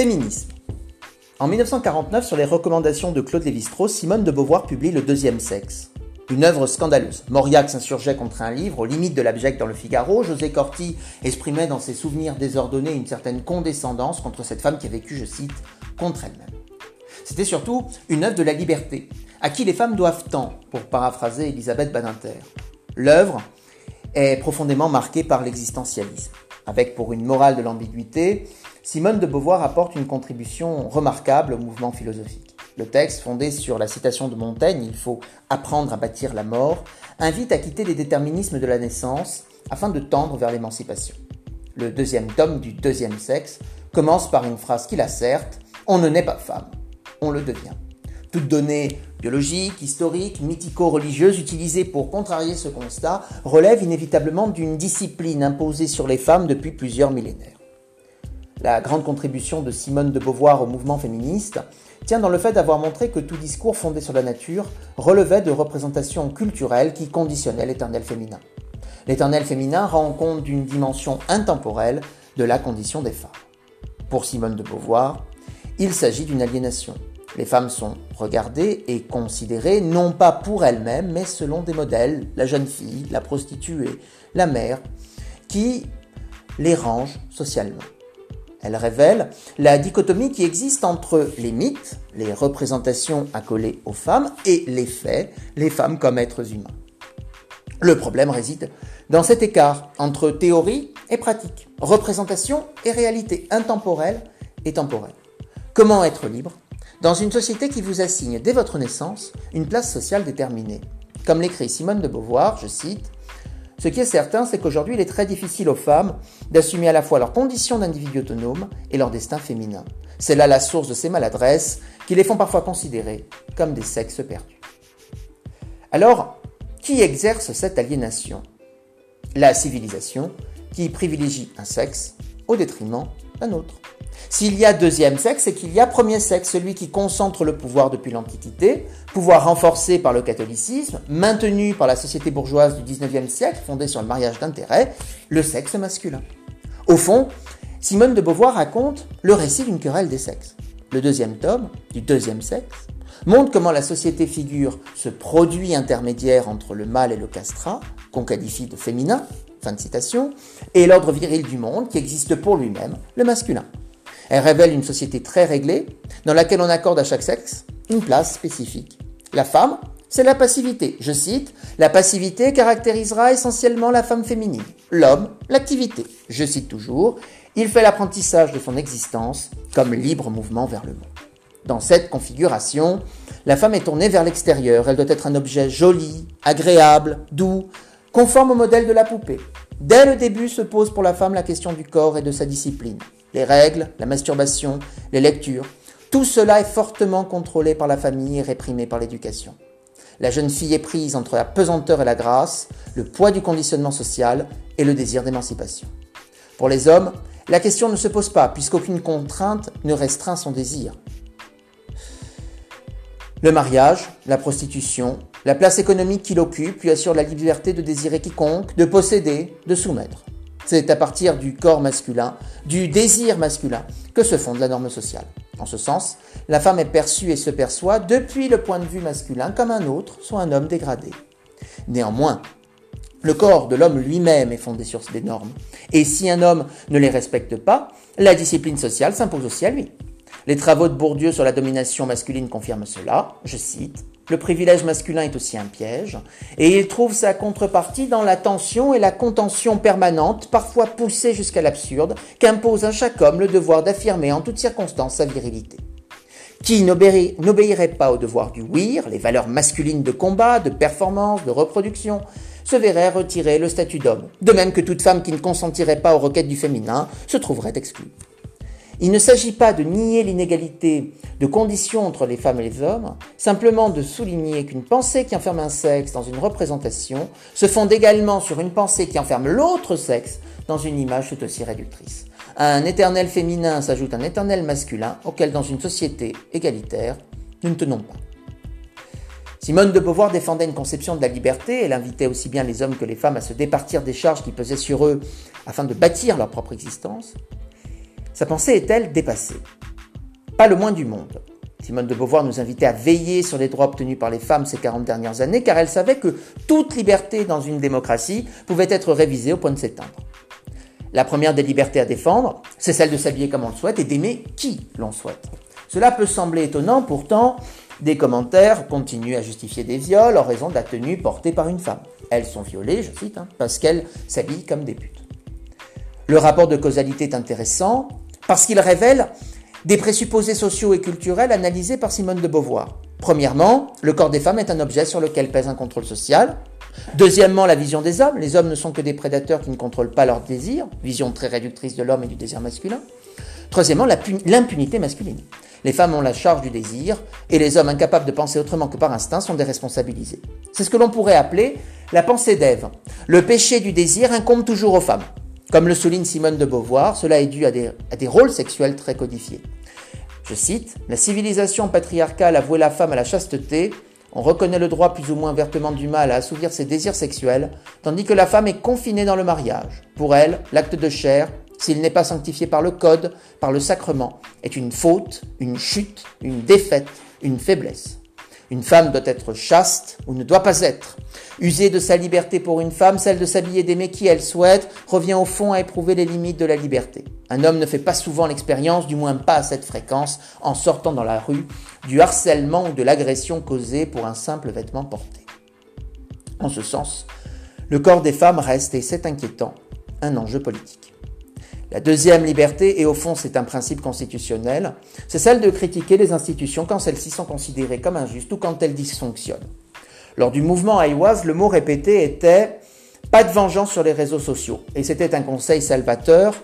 Féminisme. En 1949, sur les recommandations de Claude Lévi-Strauss, Simone de Beauvoir publie Le Deuxième Sexe. Une œuvre scandaleuse. Mauriac s'insurgeait contre un livre, aux limites de l'abject dans le Figaro. José Corti exprimait dans ses souvenirs désordonnés une certaine condescendance contre cette femme qui a vécu, je cite, contre elle-même. C'était surtout une œuvre de la liberté, à qui les femmes doivent tant, pour paraphraser Elisabeth Badinter. L'œuvre est profondément marquée par l'existentialisme, avec pour une morale de l'ambiguïté, Simone de Beauvoir apporte une contribution remarquable au mouvement philosophique. Le texte, fondé sur la citation de Montaigne, Il faut apprendre à bâtir la mort, invite à quitter les déterminismes de la naissance afin de tendre vers l'émancipation. Le deuxième tome du deuxième sexe commence par une phrase qui l'asserte On ne naît pas femme, on le devient. Toute donnée biologique, historique, mythico-religieuse utilisée pour contrarier ce constat relève inévitablement d'une discipline imposée sur les femmes depuis plusieurs millénaires. La grande contribution de Simone de Beauvoir au mouvement féministe tient dans le fait d'avoir montré que tout discours fondé sur la nature relevait de représentations culturelles qui conditionnaient l'éternel féminin. L'éternel féminin rend compte d'une dimension intemporelle de la condition des femmes. Pour Simone de Beauvoir, il s'agit d'une aliénation. Les femmes sont regardées et considérées non pas pour elles-mêmes, mais selon des modèles, la jeune fille, la prostituée, la mère, qui les rangent socialement. Elle révèle la dichotomie qui existe entre les mythes, les représentations accolées aux femmes, et les faits, les femmes comme êtres humains. Le problème réside dans cet écart entre théorie et pratique, représentation et réalité, intemporelle et temporelle. Comment être libre? Dans une société qui vous assigne dès votre naissance une place sociale déterminée Comme l'écrit Simone de Beauvoir, je cite, ce qui est certain, c'est qu'aujourd'hui, il est très difficile aux femmes d'assumer à la fois leurs conditions d'individu autonome et leur destin féminin. C'est là la source de ces maladresses qui les font parfois considérer comme des sexes perdus. Alors, qui exerce cette aliénation? La civilisation, qui privilégie un sexe au détriment S'il y a deuxième sexe, c'est qu'il y a premier sexe, celui qui concentre le pouvoir depuis l'Antiquité, pouvoir renforcé par le catholicisme, maintenu par la société bourgeoise du XIXe siècle, fondée sur le mariage d'intérêt, le sexe masculin. Au fond, Simone de Beauvoir raconte le récit d'une querelle des sexes. Le deuxième tome, du deuxième sexe, montre comment la société figure ce produit intermédiaire entre le mâle et le castrat, qu'on qualifie de féminin, fin de citation, et l'ordre viril du monde qui existe pour lui-même, le masculin. Elle révèle une société très réglée, dans laquelle on accorde à chaque sexe une place spécifique. La femme, c'est la passivité. Je cite, La passivité caractérisera essentiellement la femme féminine. L'homme, l'activité. Je cite toujours, Il fait l'apprentissage de son existence comme libre mouvement vers le monde. Dans cette configuration, la femme est tournée vers l'extérieur. Elle doit être un objet joli, agréable, doux, conforme au modèle de la poupée. Dès le début se pose pour la femme la question du corps et de sa discipline les règles, la masturbation, les lectures. Tout cela est fortement contrôlé par la famille et réprimé par l'éducation. La jeune fille est prise entre la pesanteur et la grâce, le poids du conditionnement social et le désir d'émancipation. Pour les hommes, la question ne se pose pas puisqu'aucune contrainte ne restreint son désir. Le mariage, la prostitution, la place économique qu'il occupe lui assure la liberté de désirer quiconque, de posséder, de soumettre. C'est à partir du corps masculin, du désir masculin, que se fonde la norme sociale. En ce sens, la femme est perçue et se perçoit depuis le point de vue masculin comme un autre, soit un homme dégradé. Néanmoins, le corps de l'homme lui-même est fondé sur des normes. Et si un homme ne les respecte pas, la discipline sociale s'impose aussi à lui. Les travaux de Bourdieu sur la domination masculine confirment cela. Je cite le privilège masculin est aussi un piège, et il trouve sa contrepartie dans la tension et la contention permanente, parfois poussée jusqu'à l'absurde, qu'impose à chaque homme le devoir d'affirmer en toutes circonstances sa virilité. Qui n'obéirait pas au devoir du ouïr, les valeurs masculines de combat, de performance, de reproduction, se verrait retirer le statut d'homme, de même que toute femme qui ne consentirait pas aux requêtes du féminin se trouverait exclue. Il ne s'agit pas de nier l'inégalité de conditions entre les femmes et les hommes, simplement de souligner qu'une pensée qui enferme un sexe dans une représentation se fonde également sur une pensée qui enferme l'autre sexe dans une image tout aussi réductrice. Un éternel féminin s'ajoute un éternel masculin auquel dans une société égalitaire, nous ne tenons pas. Simone de Beauvoir défendait une conception de la liberté, elle invitait aussi bien les hommes que les femmes à se départir des charges qui pesaient sur eux afin de bâtir leur propre existence. Sa pensée est-elle dépassée? Pas le moins du monde. Simone de Beauvoir nous invitait à veiller sur les droits obtenus par les femmes ces 40 dernières années, car elle savait que toute liberté dans une démocratie pouvait être révisée au point de s'éteindre. La première des libertés à défendre, c'est celle de s'habiller comme on le souhaite et d'aimer qui l'on souhaite. Cela peut sembler étonnant, pourtant, des commentaires continuent à justifier des viols en raison de la tenue portée par une femme. Elles sont violées, je cite, hein, parce qu'elles s'habillent comme des putes. Le rapport de causalité est intéressant parce qu'il révèle des présupposés sociaux et culturels analysés par Simone de Beauvoir. Premièrement, le corps des femmes est un objet sur lequel pèse un contrôle social. Deuxièmement, la vision des hommes. Les hommes ne sont que des prédateurs qui ne contrôlent pas leurs désirs, vision très réductrice de l'homme et du désir masculin. Troisièmement, l'impunité masculine. Les femmes ont la charge du désir et les hommes incapables de penser autrement que par instinct sont déresponsabilisés. C'est ce que l'on pourrait appeler la pensée d'Ève. Le péché du désir incombe toujours aux femmes. Comme le souligne Simone de Beauvoir, cela est dû à des, rôles sexuels très codifiés. Je cite, La civilisation patriarcale a voué la femme à la chasteté, on reconnaît le droit plus ou moins vertement du mal à assouvir ses désirs sexuels, tandis que la femme est confinée dans le mariage. Pour elle, l'acte de chair, s'il n'est pas sanctifié par le code, par le sacrement, est une faute, une chute, une défaite, une faiblesse. Une femme doit être chaste ou ne doit pas être. User de sa liberté pour une femme, celle de s'habiller d'aimer qui elle souhaite, revient au fond à éprouver les limites de la liberté. Un homme ne fait pas souvent l'expérience, du moins pas à cette fréquence, en sortant dans la rue, du harcèlement ou de l'agression causée pour un simple vêtement porté. En ce sens, le corps des femmes reste, et c'est inquiétant, un enjeu politique. La deuxième liberté, et au fond c'est un principe constitutionnel, c'est celle de critiquer les institutions quand celles-ci sont considérées comme injustes ou quand elles dysfonctionnent. Lors du mouvement Aïwaz, le mot répété était pas de vengeance sur les réseaux sociaux. Et c'était un conseil salvateur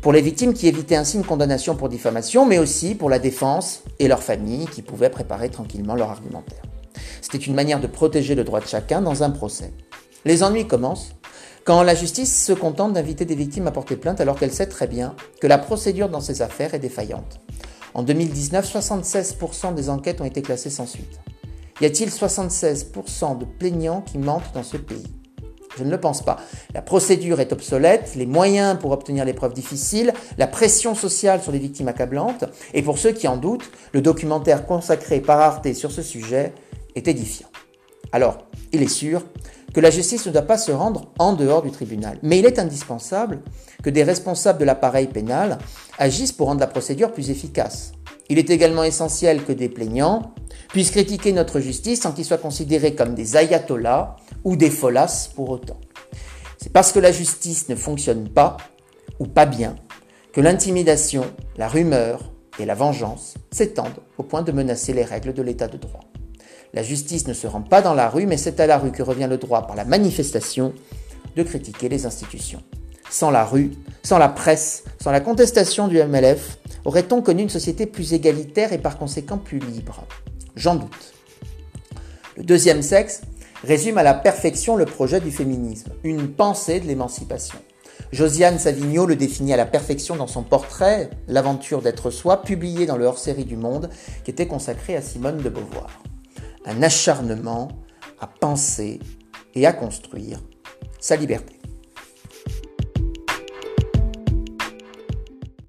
pour les victimes qui évitaient ainsi une condamnation pour diffamation, mais aussi pour la défense et leurs familles qui pouvaient préparer tranquillement leur argumentaire. C'était une manière de protéger le droit de chacun dans un procès. Les ennuis commencent quand la justice se contente d'inviter des victimes à porter plainte alors qu'elle sait très bien que la procédure dans ces affaires est défaillante. En 2019, 76% des enquêtes ont été classées sans suite. Y a-t-il 76% de plaignants qui mentent dans ce pays? Je ne le pense pas. La procédure est obsolète, les moyens pour obtenir les preuves difficiles, la pression sociale sur les victimes accablantes, et pour ceux qui en doutent, le documentaire consacré par Arte sur ce sujet est édifiant. Alors, il est sûr que la justice ne doit pas se rendre en dehors du tribunal. Mais il est indispensable que des responsables de l'appareil pénal agissent pour rendre la procédure plus efficace. Il est également essentiel que des plaignants puissent critiquer notre justice sans qu'ils soient considérés comme des ayatollahs ou des folasses pour autant. C'est parce que la justice ne fonctionne pas ou pas bien que l'intimidation, la rumeur et la vengeance s'étendent au point de menacer les règles de l'état de droit. La justice ne se rend pas dans la rue, mais c'est à la rue que revient le droit par la manifestation de critiquer les institutions. Sans la rue, sans la presse, sans la contestation du MLF, aurait-on connu une société plus égalitaire et par conséquent plus libre? J'en doute. Le deuxième sexe résume à la perfection le projet du féminisme, une pensée de l'émancipation. Josiane Savigno le définit à la perfection dans son portrait L'aventure d'être soi, publié dans le hors-série du Monde, qui était consacré à Simone de Beauvoir un acharnement à penser et à construire sa liberté.